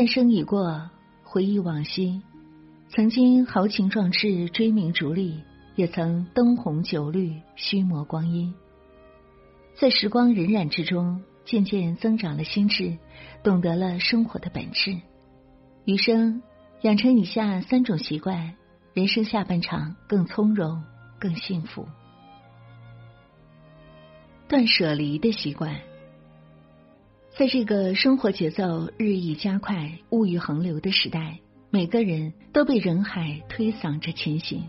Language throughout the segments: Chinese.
半生已过，回忆往昔，曾经豪情壮志，追名逐利，也曾灯红酒绿，虚磨光阴。在时光荏苒之中，渐渐增长了心智，懂得了生活的本质。余生养成以下三种习惯，人生下半场更从容、更幸福。断舍离的习惯。在这个生活节奏日益加快、物欲横流的时代，每个人都被人海推搡着前行。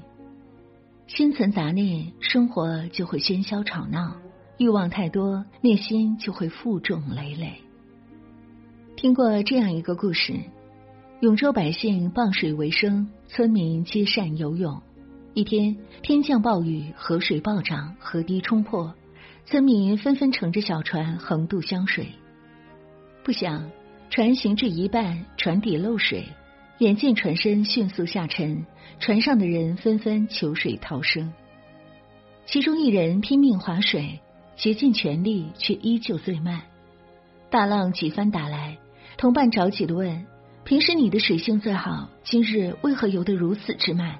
心存杂念，生活就会喧嚣吵闹；欲望太多，内心就会负重累累。听过这样一个故事：永州百姓傍水为生，村民皆善游泳。一天，天降暴雨，河水暴涨，河堤冲破，村民纷纷乘着小船横渡湘水。不想，船行至一半，船底漏水，眼见船身迅速下沉，船上的人纷纷求水逃生。其中一人拼命划水，竭尽全力，却依旧最慢。大浪几番打来，同伴着急的问：“平时你的水性最好，今日为何游得如此之慢？”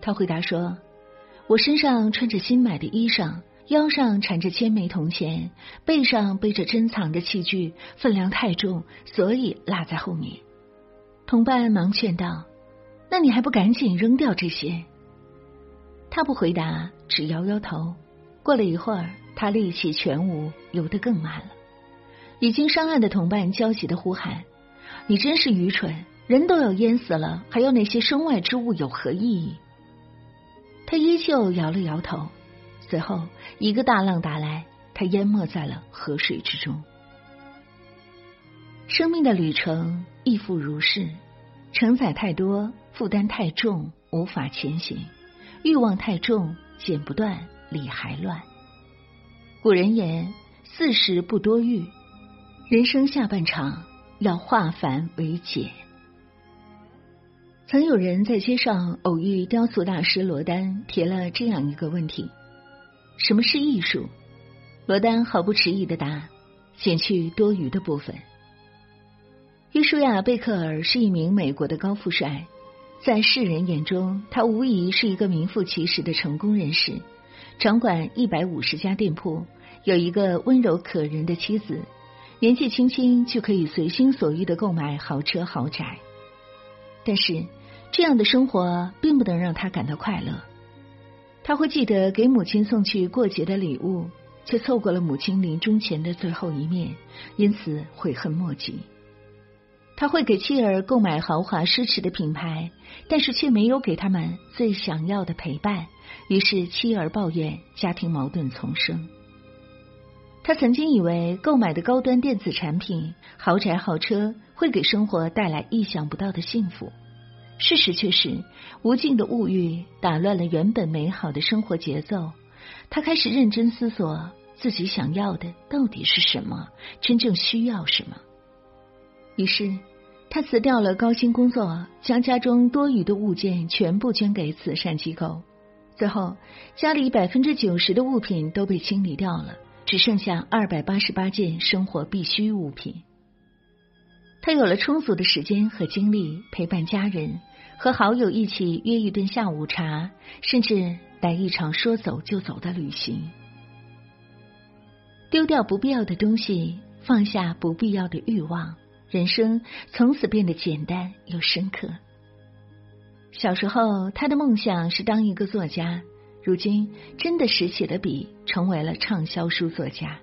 他回答说：“我身上穿着新买的衣裳。”腰上缠着千枚铜钱，背上背着珍藏的器具，分量太重，所以落在后面。同伴忙劝道：“那你还不赶紧扔掉这些？”他不回答，只摇摇头。过了一会儿，他力气全无，游得更慢了。已经上岸的同伴焦急的呼喊：“你真是愚蠢！人都要淹死了，还要那些身外之物有何意义？”他依旧摇了摇头。随后，一个大浪打来，他淹没在了河水之中。生命的旅程亦复如是，承载太多，负担太重，无法前行；欲望太重，剪不断，理还乱。古人言：“四十不多欲。”人生下半场要化繁为简。曾有人在街上偶遇雕塑大师罗丹，提了这样一个问题。什么是艺术？罗丹毫不迟疑的答：减去多余的部分。约书亚·贝克尔是一名美国的高富帅，在世人眼中，他无疑是一个名副其实的成功人士，掌管一百五十家店铺，有一个温柔可人的妻子，年纪轻轻就可以随心所欲的购买豪车豪宅。但是，这样的生活并不能让他感到快乐。他会记得给母亲送去过节的礼物，却错过了母亲临终前的最后一面，因此悔恨莫及。他会给妻儿购买豪华奢侈的品牌，但是却没有给他们最想要的陪伴，于是妻儿抱怨，家庭矛盾丛生。他曾经以为购买的高端电子产品、豪宅豪车会给生活带来意想不到的幸福。事实却是，无尽的物欲打乱了原本美好的生活节奏。他开始认真思索自己想要的到底是什么，真正需要什么。于是，他辞掉了高薪工作，将家中多余的物件全部捐给慈善机构。最后，家里百分之九十的物品都被清理掉了，只剩下二百八十八件生活必需物品。他有了充足的时间和精力陪伴家人，和好友一起约一顿下午茶，甚至来一场说走就走的旅行。丢掉不必要的东西，放下不必要的欲望，人生从此变得简单又深刻。小时候，他的梦想是当一个作家，如今真的拾起了笔，成为了畅销书作家。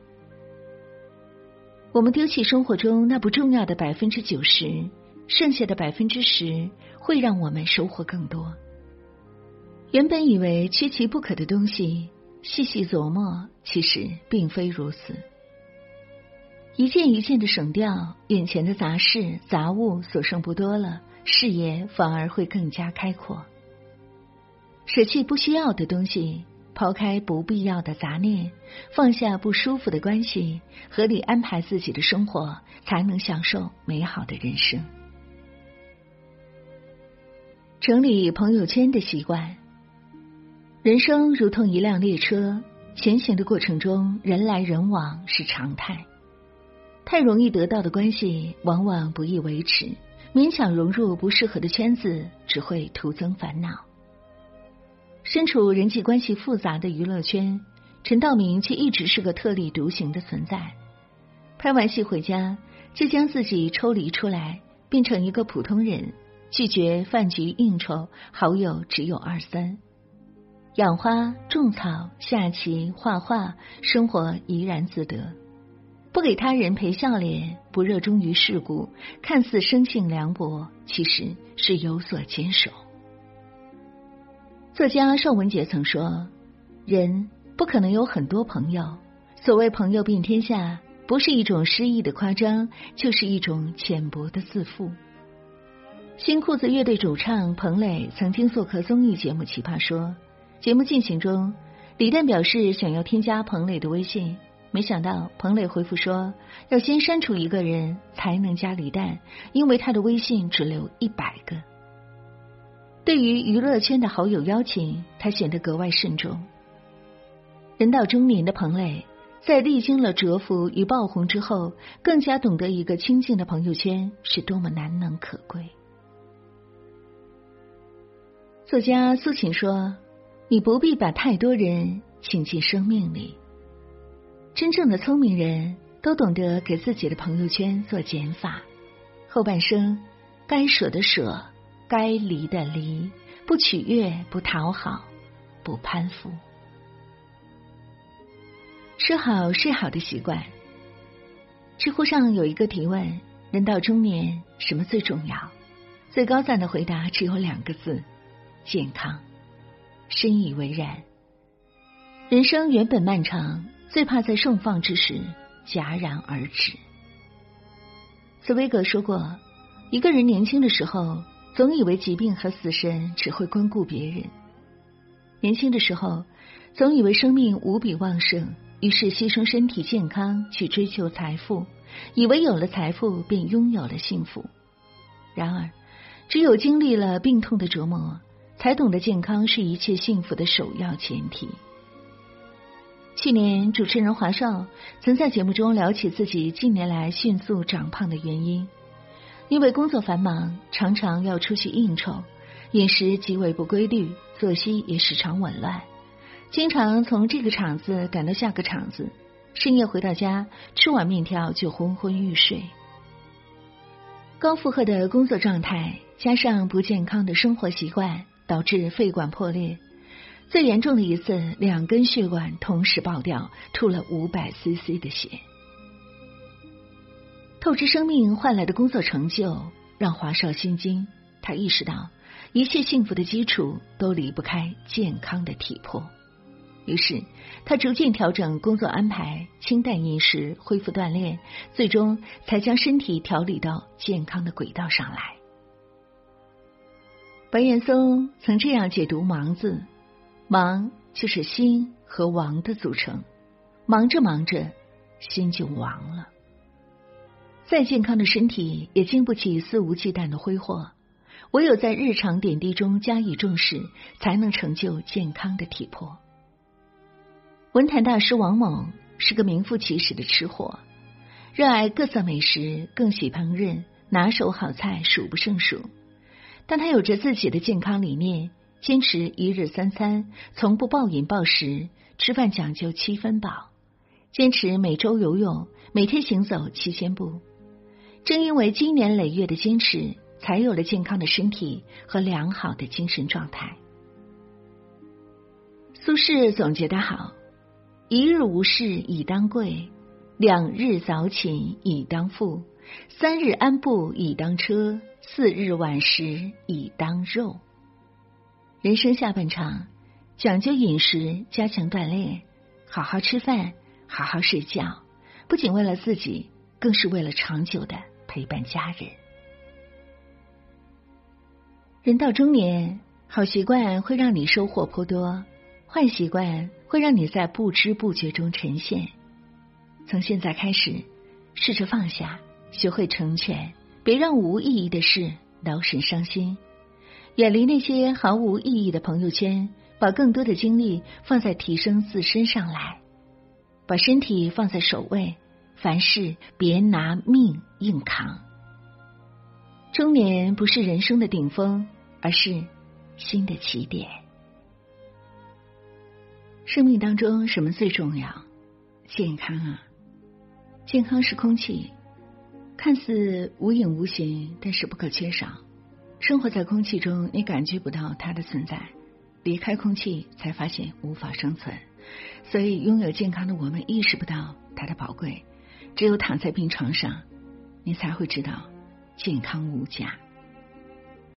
我们丢弃生活中那不重要的百分之九十，剩下的百分之十会让我们收获更多。原本以为缺其不可的东西，细细琢磨，其实并非如此。一件一件的省掉，眼前的杂事杂物所剩不多了，视野反而会更加开阔。舍弃不需要的东西，抛开不必要的杂念，放下不舒服的关系，合理安排自己的生活，才能享受美好的人生。整理朋友圈的习惯，人生如同一辆列车，前行的过程中，人来人往是常态。太容易得到的关系，往往不易维持；勉强融入不适合的圈子，只会徒增烦恼。身处人际关系复杂的娱乐圈，陈道明却一直是个特立独行的存在。拍完戏回家，就将自己抽离出来，变成一个普通人，拒绝饭局应酬，好友只有二三。养花、种草、下棋、画画，生活怡然自得。不给他人陪笑脸，不热衷于世故，看似生性凉薄，其实是有所坚守。作家邵文杰曾说：“人不可能有很多朋友，所谓朋友遍天下，不是一种诗意的夸张，就是一种浅薄的自负。”新裤子乐队主唱彭磊曾经做客综艺节目《奇葩说》，节目进行中，李诞表示想要添加彭磊的微信。没想到彭磊回复说，要先删除一个人才能加李诞，因为他的微信只留一百个。对于娱乐圈的好友邀请，他显得格外慎重。人到中年的彭磊，在历经了蛰伏与爆红之后，更加懂得一个清静的朋友圈是多么难能可贵。作家苏秦说：“你不必把太多人请进生命里。”真正的聪明人都懂得给自己的朋友圈做减法，后半生该舍的舍，该离的离，不取悦，不讨好，不攀附。吃好睡好的习惯。知乎上有一个提问：人到中年，什么最重要？最高赞的回答只有两个字：健康。深以为然。人生原本漫长。最怕在盛放之时戛然而止。茨威格说过，一个人年轻的时候，总以为疾病和死神只会关顾别人；年轻的时候，总以为生命无比旺盛，于是牺牲身体健康去追求财富，以为有了财富便拥有了幸福。然而，只有经历了病痛的折磨，才懂得健康是一切幸福的首要前提。去年，主持人华少曾在节目中聊起自己近年来迅速长胖的原因。因为工作繁忙，常常要出去应酬，饮食极为不规律，作息也时常紊乱，经常从这个场子赶到下个场子，深夜回到家吃碗面条就昏昏欲睡。高负荷的工作状态加上不健康的生活习惯，导致肺管破裂。最严重的一次，两根血管同时爆掉，吐了五百 CC 的血。透支生命换来的工作成就让华少心惊，他意识到一切幸福的基础都离不开健康的体魄。于是，他逐渐调整工作安排，清淡饮食，恢复锻炼，最终才将身体调理到健康的轨道上来。白岩松曾这样解读“忙”字。忙就是心和王的组成，忙着忙着，心就亡了。再健康的身体也经不起肆无忌惮的挥霍，唯有在日常点滴中加以重视，才能成就健康的体魄。文坛大师王猛是个名副其实的吃货，热爱各色美食，更喜烹饪，拿手好菜数不胜数。但他有着自己的健康理念。坚持一日三餐，从不暴饮暴食，吃饭讲究七分饱。坚持每周游泳，每天行走七千步。正因为经年累月的坚持，才有了健康的身体和良好的精神状态。苏轼总结的好：一日无事以当贵，两日早寝以当富，三日安步以当车，四日晚食以当肉。人生下半场，讲究饮食，加强锻炼，好好吃饭，好好睡觉，不仅为了自己，更是为了长久的陪伴家人。人到中年，好习惯会让你收获颇多，坏习惯会让你在不知不觉中沉陷。从现在开始，试着放下，学会成全，别让无意义的事劳神伤心。远离那些毫无意义的朋友圈，把更多的精力放在提升自身上来，把身体放在首位，凡事别拿命硬扛。中年不是人生的顶峰。而是新的起点。生命当中什么最重要？健康啊！健康是空气，看似无影无形，但是不可缺少。生活在空气中，你感觉不到它的存在；离开空气，才发现无法生存。所以，拥有健康的我们意识不到它的宝贵。只有躺在病床上，你才会知道健康无价。